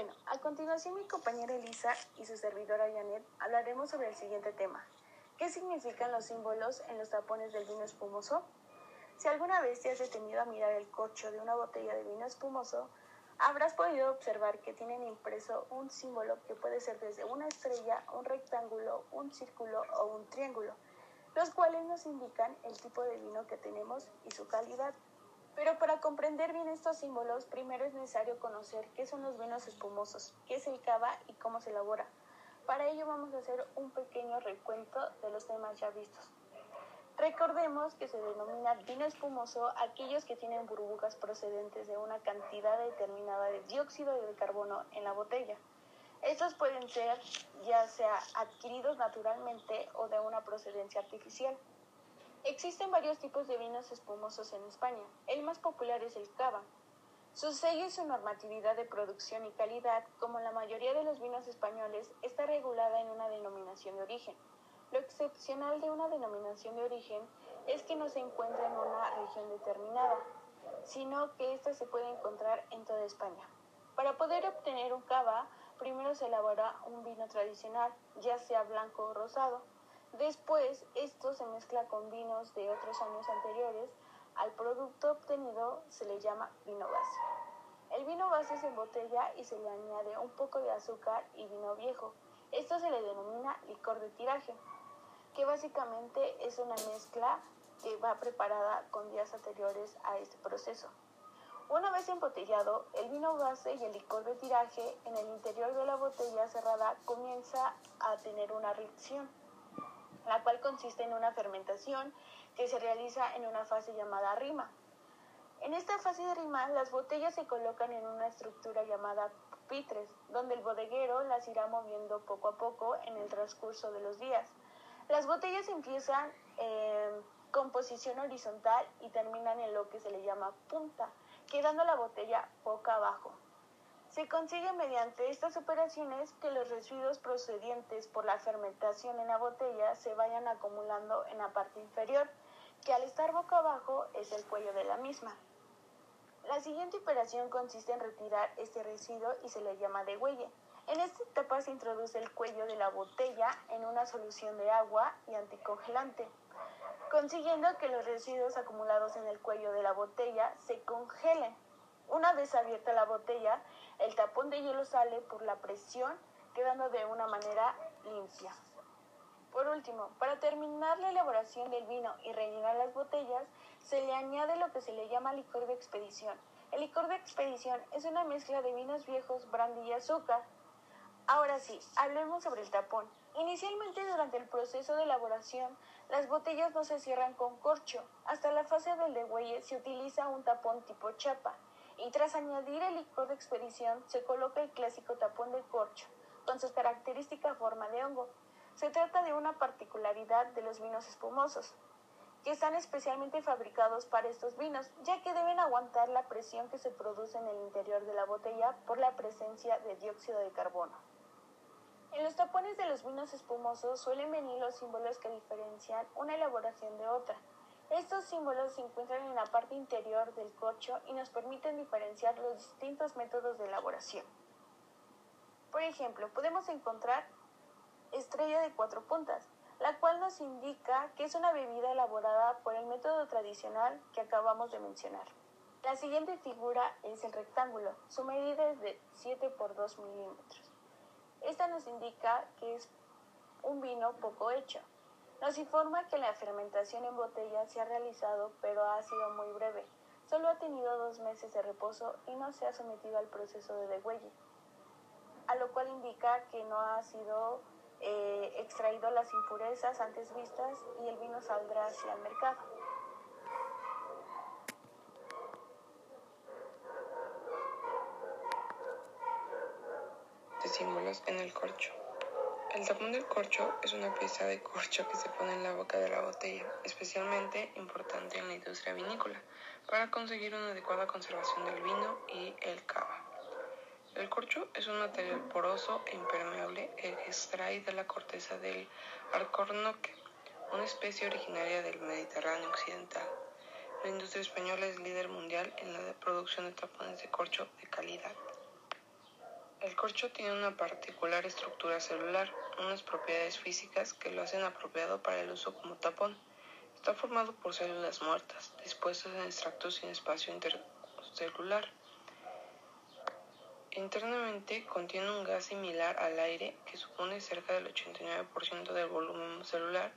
Bueno, a continuación mi compañera Elisa y su servidora Janet hablaremos sobre el siguiente tema. ¿Qué significan los símbolos en los tapones del vino espumoso? Si alguna vez te has detenido a mirar el corcho de una botella de vino espumoso, habrás podido observar que tienen impreso un símbolo que puede ser desde una estrella, un rectángulo, un círculo o un triángulo, los cuales nos indican el tipo de vino que tenemos y su calidad. Pero para comprender bien estos símbolos, primero es necesario conocer qué son los vinos espumosos, qué es el cava y cómo se elabora. Para ello vamos a hacer un pequeño recuento de los temas ya vistos. Recordemos que se denomina vino espumoso aquellos que tienen burbujas procedentes de una cantidad determinada de dióxido de carbono en la botella. Estos pueden ser ya sea adquiridos naturalmente o de una procedencia artificial. Existen varios tipos de vinos espumosos en España. El más popular es el cava. Su sello y su normatividad de producción y calidad, como la mayoría de los vinos españoles, está regulada en una denominación de origen. Lo excepcional de una denominación de origen es que no se encuentra en una región determinada, sino que ésta se puede encontrar en toda España. Para poder obtener un cava, primero se elabora un vino tradicional, ya sea blanco o rosado. Después, esto se mezcla con vinos de otros años anteriores. Al producto obtenido se le llama vino base. El vino base se embotella y se le añade un poco de azúcar y vino viejo. Esto se le denomina licor de tiraje, que básicamente es una mezcla que va preparada con días anteriores a este proceso. Una vez embotellado, el vino base y el licor de tiraje en el interior de la botella cerrada comienza a tener una reacción la cual consiste en una fermentación que se realiza en una fase llamada rima. En esta fase de rima, las botellas se colocan en una estructura llamada pupitres, donde el bodeguero las irá moviendo poco a poco en el transcurso de los días. Las botellas empiezan en composición horizontal y terminan en lo que se le llama punta, quedando la botella boca abajo. Se consigue mediante estas operaciones que los residuos procedientes por la fermentación en la botella se vayan acumulando en la parte inferior, que al estar boca abajo es el cuello de la misma. La siguiente operación consiste en retirar este residuo y se le llama degüelle. En esta etapa se introduce el cuello de la botella en una solución de agua y anticongelante, consiguiendo que los residuos acumulados en el cuello de la botella se congelen. Una vez abierta la botella, el tapón de hielo sale por la presión, quedando de una manera limpia. Por último, para terminar la elaboración del vino y rellenar las botellas, se le añade lo que se le llama licor de expedición. El licor de expedición es una mezcla de vinos viejos, brandy y azúcar. Ahora sí, hablemos sobre el tapón. Inicialmente durante el proceso de elaboración, las botellas no se cierran con corcho. Hasta la fase del degüelle se utiliza un tapón tipo chapa y tras añadir el licor de expedición se coloca el clásico tapón de corcho, con su característica forma de hongo. Se trata de una particularidad de los vinos espumosos, que están especialmente fabricados para estos vinos, ya que deben aguantar la presión que se produce en el interior de la botella por la presencia de dióxido de carbono. En los tapones de los vinos espumosos suelen venir los símbolos que diferencian una elaboración de otra, estos símbolos se encuentran en la parte interior del corcho y nos permiten diferenciar los distintos métodos de elaboración. Por ejemplo, podemos encontrar estrella de cuatro puntas, la cual nos indica que es una bebida elaborada por el método tradicional que acabamos de mencionar. La siguiente figura es el rectángulo, su medida es de 7 por 2 milímetros. Esta nos indica que es un vino poco hecho, nos informa que la fermentación en botella se ha realizado pero ha sido muy breve. Solo ha tenido dos meses de reposo y no se ha sometido al proceso de degüelle, a lo cual indica que no ha sido eh, extraído las impurezas antes vistas y el vino saldrá hacia el mercado. Símbolos en el corcho. El tapón del corcho es una pieza de corcho que se pone en la boca de la botella, especialmente importante en la industria vinícola, para conseguir una adecuada conservación del vino y el cava. El corcho es un material poroso e impermeable que extrae de la corteza del alcornoque, una especie originaria del Mediterráneo occidental. La industria española es líder mundial en la producción de tapones de corcho de calidad. El corcho tiene una particular estructura celular, unas propiedades físicas que lo hacen apropiado para el uso como tapón. Está formado por células muertas, dispuestas en extractos sin espacio intercelular. Internamente contiene un gas similar al aire que supone cerca del 89% del volumen celular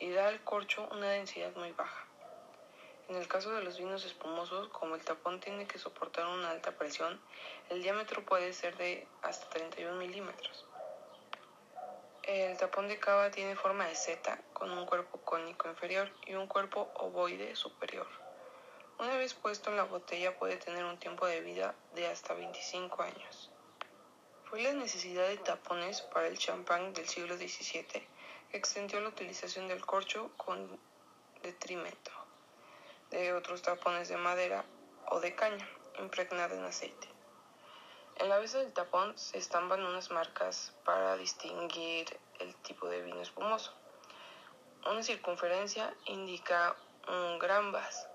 y da al corcho una densidad muy baja. En el caso de los vinos espumosos, como el tapón tiene que soportar una alta presión, el diámetro puede ser de hasta 31 milímetros. El tapón de cava tiene forma de seta con un cuerpo cónico inferior y un cuerpo ovoide superior. Una vez puesto en la botella puede tener un tiempo de vida de hasta 25 años. Fue la necesidad de tapones para el champán del siglo XVII que extendió la utilización del corcho con detrimento de otros tapones de madera o de caña impregnada en aceite. En la base del tapón se estampan unas marcas para distinguir el tipo de vino espumoso. Una circunferencia indica un gran vas,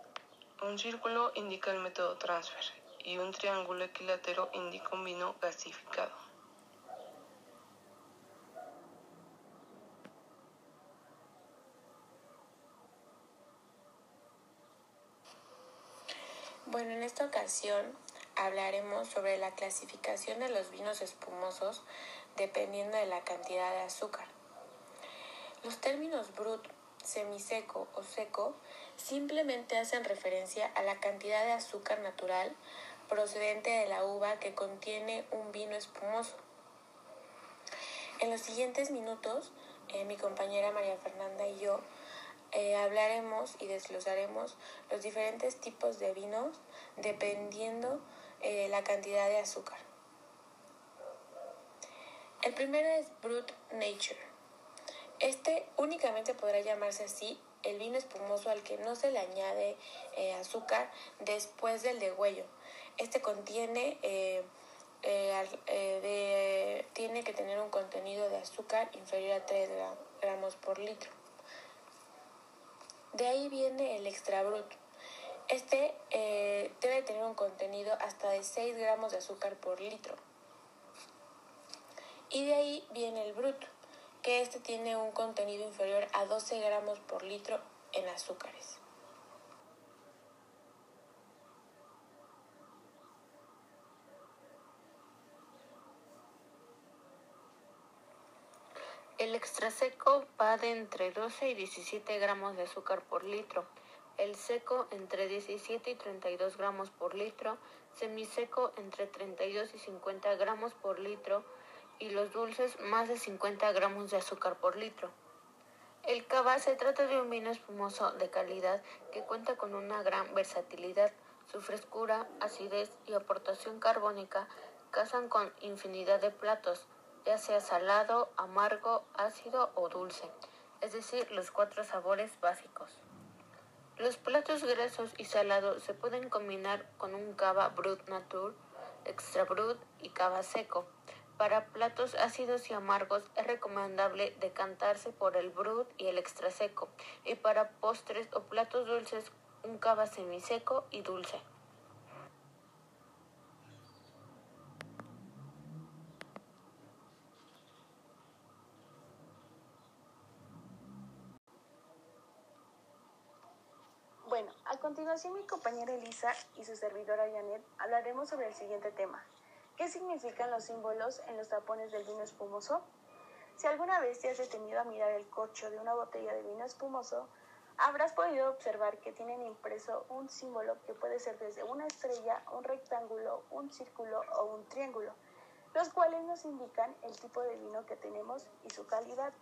un círculo indica el método transfer y un triángulo equilátero indica un vino gasificado. Bueno, en esta ocasión hablaremos sobre la clasificación de los vinos espumosos dependiendo de la cantidad de azúcar. Los términos brut, semiseco o seco simplemente hacen referencia a la cantidad de azúcar natural procedente de la uva que contiene un vino espumoso. En los siguientes minutos, eh, mi compañera María Fernanda y yo eh, hablaremos y desglosaremos los diferentes tipos de vinos dependiendo eh, la cantidad de azúcar. El primero es Brut Nature. Este únicamente podrá llamarse así el vino espumoso al que no se le añade eh, azúcar después del degüello. Este contiene tiene que tener un contenido de azúcar inferior a 3 gramos por litro. De ahí viene el extra brut. Este eh, debe tener un contenido hasta de 6 gramos de azúcar por litro. Y de ahí viene el brut, que este tiene un contenido inferior a 12 gramos por litro en azúcares. El extra seco va de entre 12 y 17 gramos de azúcar por litro, el seco entre 17 y 32 gramos por litro, semiseco entre 32 y 50 gramos por litro y los dulces más de 50 gramos de azúcar por litro. El cava se trata de un vino espumoso de calidad que cuenta con una gran versatilidad. Su frescura, acidez y aportación carbónica casan con infinidad de platos, ya sea salado, amargo, ácido o dulce, es decir, los cuatro sabores básicos. Los platos grasos y salados se pueden combinar con un cava brut nature, extra brut y cava seco. Para platos ácidos y amargos es recomendable decantarse por el brut y el extra seco, y para postres o platos dulces un cava semiseco y dulce. Bueno, a continuación mi compañera Elisa y su servidora Janet hablaremos sobre el siguiente tema. ¿Qué significan los símbolos en los tapones del vino espumoso? Si alguna vez te has detenido a mirar el corcho de una botella de vino espumoso, habrás podido observar que tienen impreso un símbolo que puede ser desde una estrella, un rectángulo, un círculo o un triángulo, los cuales nos indican el tipo de vino que tenemos y su calidad.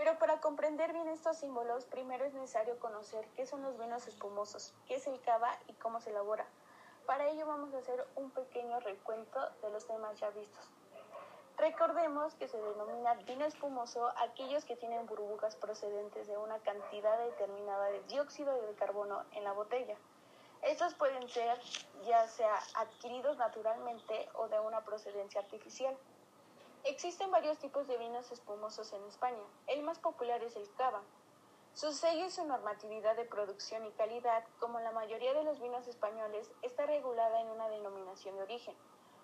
Pero para comprender bien estos símbolos, primero es necesario conocer qué son los vinos espumosos, qué es el cava y cómo se elabora. Para ello vamos a hacer un pequeño recuento de los temas ya vistos. Recordemos que se denomina vino espumoso aquellos que tienen burbujas procedentes de una cantidad determinada de dióxido de carbono en la botella. Estos pueden ser ya sea adquiridos naturalmente o de una procedencia artificial. Existen varios tipos de vinos espumosos en España. El más popular es el cava. Su sello y su normatividad de producción y calidad, como la mayoría de los vinos españoles, está regulada en una denominación de origen.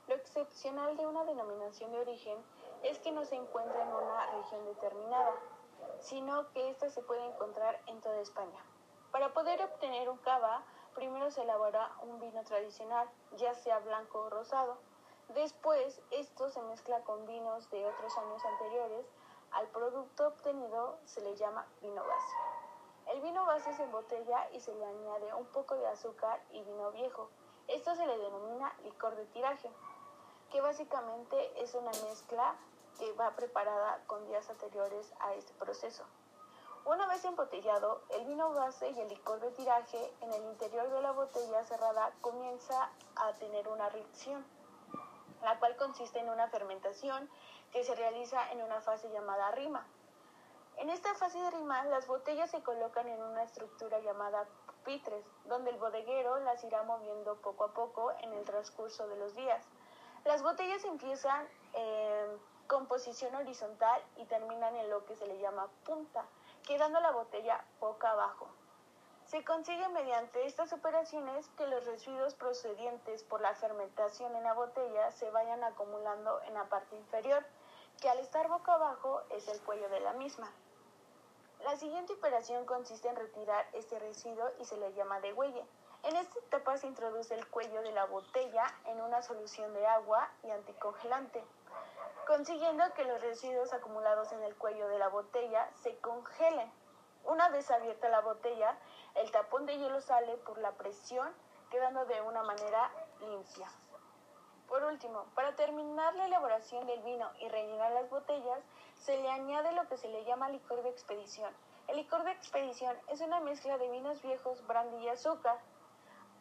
Lo excepcional de una denominación de origen es que no se encuentra en una región determinada, sino que ésta se puede encontrar en toda España. Para poder obtener un cava, primero se elabora un vino tradicional, ya sea blanco o rosado. Después, esto se mezcla con vinos de otros años anteriores. Al producto obtenido se le llama vino base. El vino base se embotella y se le añade un poco de azúcar y vino viejo. Esto se le denomina licor de tiraje, que básicamente es una mezcla que va preparada con días anteriores a este proceso. Una vez embotellado, el vino base y el licor de tiraje en el interior de la botella cerrada comienza a tener una reacción, la cual consiste en una fermentación que se realiza en una fase llamada rima. En esta fase de rima, las botellas se colocan en una estructura llamada pupitres, donde el bodeguero las irá moviendo poco a poco en el transcurso de los días. Las botellas empiezan eh, con posición horizontal y terminan en lo que se le llama punta, quedando la botella boca abajo. Se consigue mediante estas operaciones que los residuos procedientes por la fermentación en la botella se vayan acumulando en la parte inferior, que al estar boca abajo es el cuello de la misma. La siguiente operación consiste en retirar este residuo y se le llama degüelle. En esta etapa se introduce el cuello de la botella en una solución de agua y anticongelante consiguiendo que los residuos acumulados en el cuello de la botella se congelen. Una vez abierta la botella, el tapón de hielo sale por la presión, quedando de una manera limpia. Por último, para terminar la elaboración del vino y rellenar las botellas, se le añade lo que se le llama licor de expedición. El licor de expedición es una mezcla de vinos viejos, brandy y azúcar.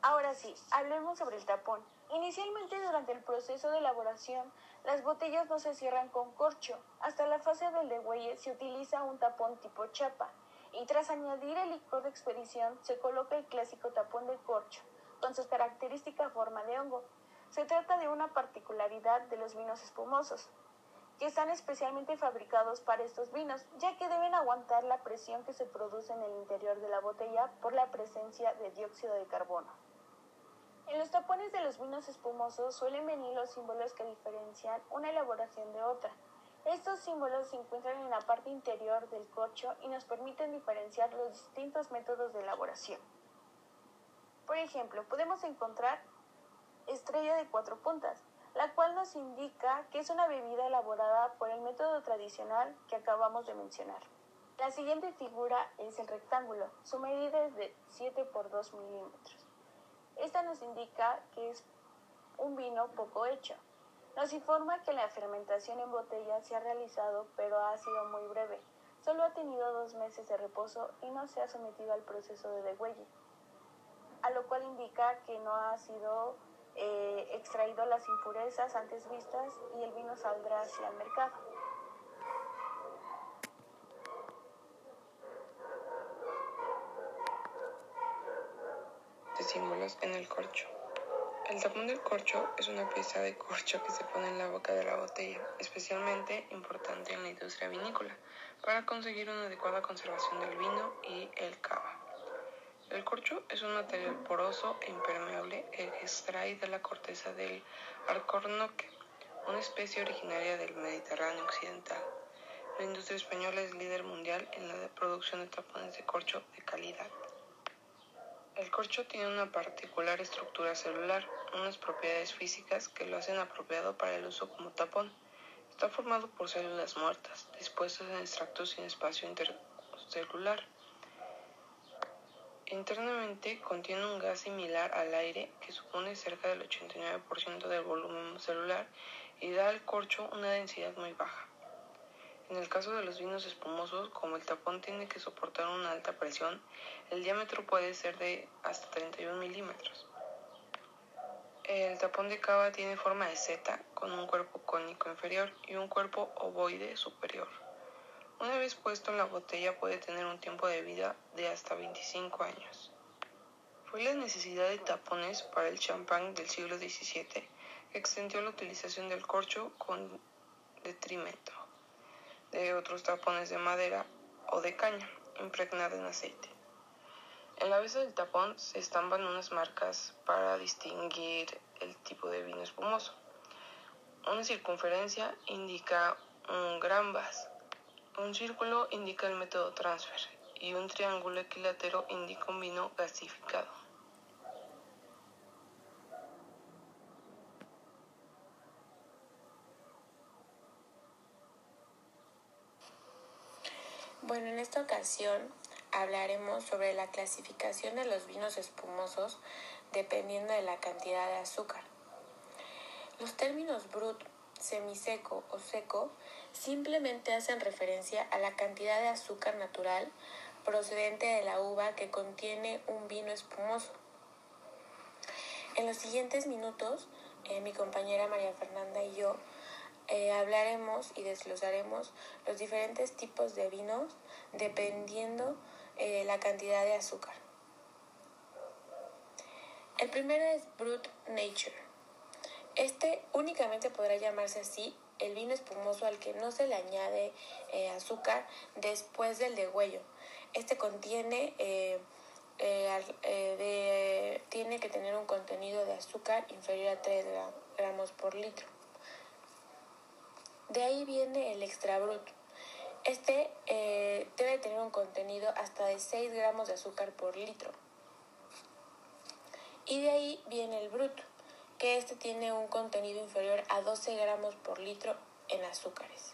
Ahora sí, hablemos sobre el tapón. Inicialmente durante el proceso de elaboración, las botellas no se cierran con corcho. Hasta la fase del degüelle se utiliza un tapón tipo chapa y tras añadir el licor de expedición se coloca el clásico tapón de corcho con su característica forma de hongo. Se trata de una particularidad de los vinos espumosos, que están especialmente fabricados para estos vinos, ya que deben aguantar la presión que se produce en el interior de la botella por la presencia de dióxido de carbono. En los tapones de los vinos espumosos suelen venir los símbolos que diferencian una elaboración de otra. Estos símbolos se encuentran en la parte interior del corcho y nos permiten diferenciar los distintos métodos de elaboración. Por ejemplo, podemos encontrar estrella de cuatro puntas, la cual nos indica que es una bebida elaborada por el método tradicional que acabamos de mencionar. La siguiente figura es el rectángulo. Su medida es de 7 por 2 milímetros. Esta nos indica que es un vino poco hecho. Nos informa que la fermentación en botella se ha realizado pero ha sido muy breve. Solo ha tenido dos meses de reposo y no se ha sometido al proceso de degüelle, a lo cual indica que no ha sido eh, extraído las impurezas antes vistas y el vino saldrá hacia el mercado. símbolos en el corcho. El tapón del corcho es una pieza de corcho que se pone en la boca de la botella, especialmente importante en la industria vinícola, para conseguir una adecuada conservación del vino y el cava. El corcho es un material poroso e impermeable que extrae de la corteza del alcornoque, una especie originaria del Mediterráneo occidental. La industria española es líder mundial en la producción de tapones de corcho de calidad. El corcho tiene una particular estructura celular, unas propiedades físicas que lo hacen apropiado para el uso como tapón. Está formado por células muertas, dispuestas en extractos sin espacio intercelular. Internamente contiene un gas similar al aire que supone cerca del 89% del volumen celular y da al corcho una densidad muy baja. En el caso de los vinos espumosos, como el tapón tiene que soportar una alta presión, el diámetro puede ser de hasta 31 milímetros. El tapón de cava tiene forma de seta, con un cuerpo cónico inferior y un cuerpo ovoide superior. Una vez puesto en la botella puede tener un tiempo de vida de hasta 25 años. Fue la necesidad de tapones para el champán del siglo XVII que extendió la utilización del corcho con detrimento de otros tapones de madera o de caña impregnada en aceite. En la base del tapón se estampan unas marcas para distinguir el tipo de vino espumoso. Una circunferencia indica un gran vas. Un círculo indica el método transfer y un triángulo equilátero indica un vino gasificado. Bueno, en esta ocasión hablaremos sobre la clasificación de los vinos espumosos dependiendo de la cantidad de azúcar. Los términos brut, semiseco o seco simplemente hacen referencia a la cantidad de azúcar natural procedente de la uva que contiene un vino espumoso. En los siguientes minutos, eh, mi compañera María Fernanda y yo eh, hablaremos y desglosaremos los diferentes tipos de vinos dependiendo eh, la cantidad de azúcar. El primero es Brut Nature. Este únicamente podrá llamarse así el vino espumoso al que no se le añade eh, azúcar después del degüello. Este contiene, eh, tiene que tener un contenido de azúcar inferior a 3 gramos por litro. De ahí viene el extra brut. Este debe tener un contenido hasta de 6 gramos de azúcar por litro. Y de ahí viene el brut que este tiene un contenido inferior a 12 gramos por litro en azúcares.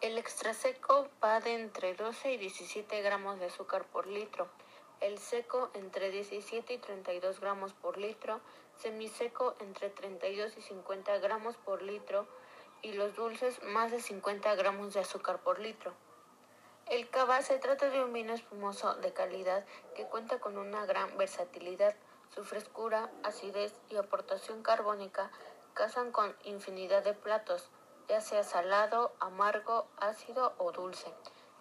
El extra seco va de entre 12 y 17 gramos de azúcar por litro, el seco entre 17 y 32 gramos por litro, semiseco entre 32 y 50 gramos por litro, y los dulces más de 50 gramos de azúcar por litro. El cava se trata de un vino espumoso de calidad que cuenta con una gran versatilidad. Su frescura, acidez y aportación carbónica casan con infinidad de platos, ya sea salado, amargo, ácido o dulce,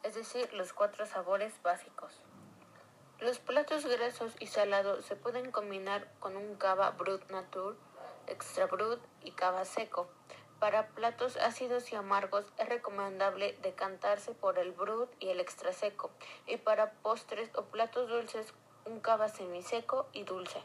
es decir, los cuatro sabores básicos. Los platos grasos y salados se pueden combinar con un cava brut nature, extra brut y cava seco. Para platos ácidos y amargos es recomendable decantarse por el brut y el extra seco, y para postres o platos dulces un cava semiseco y dulce.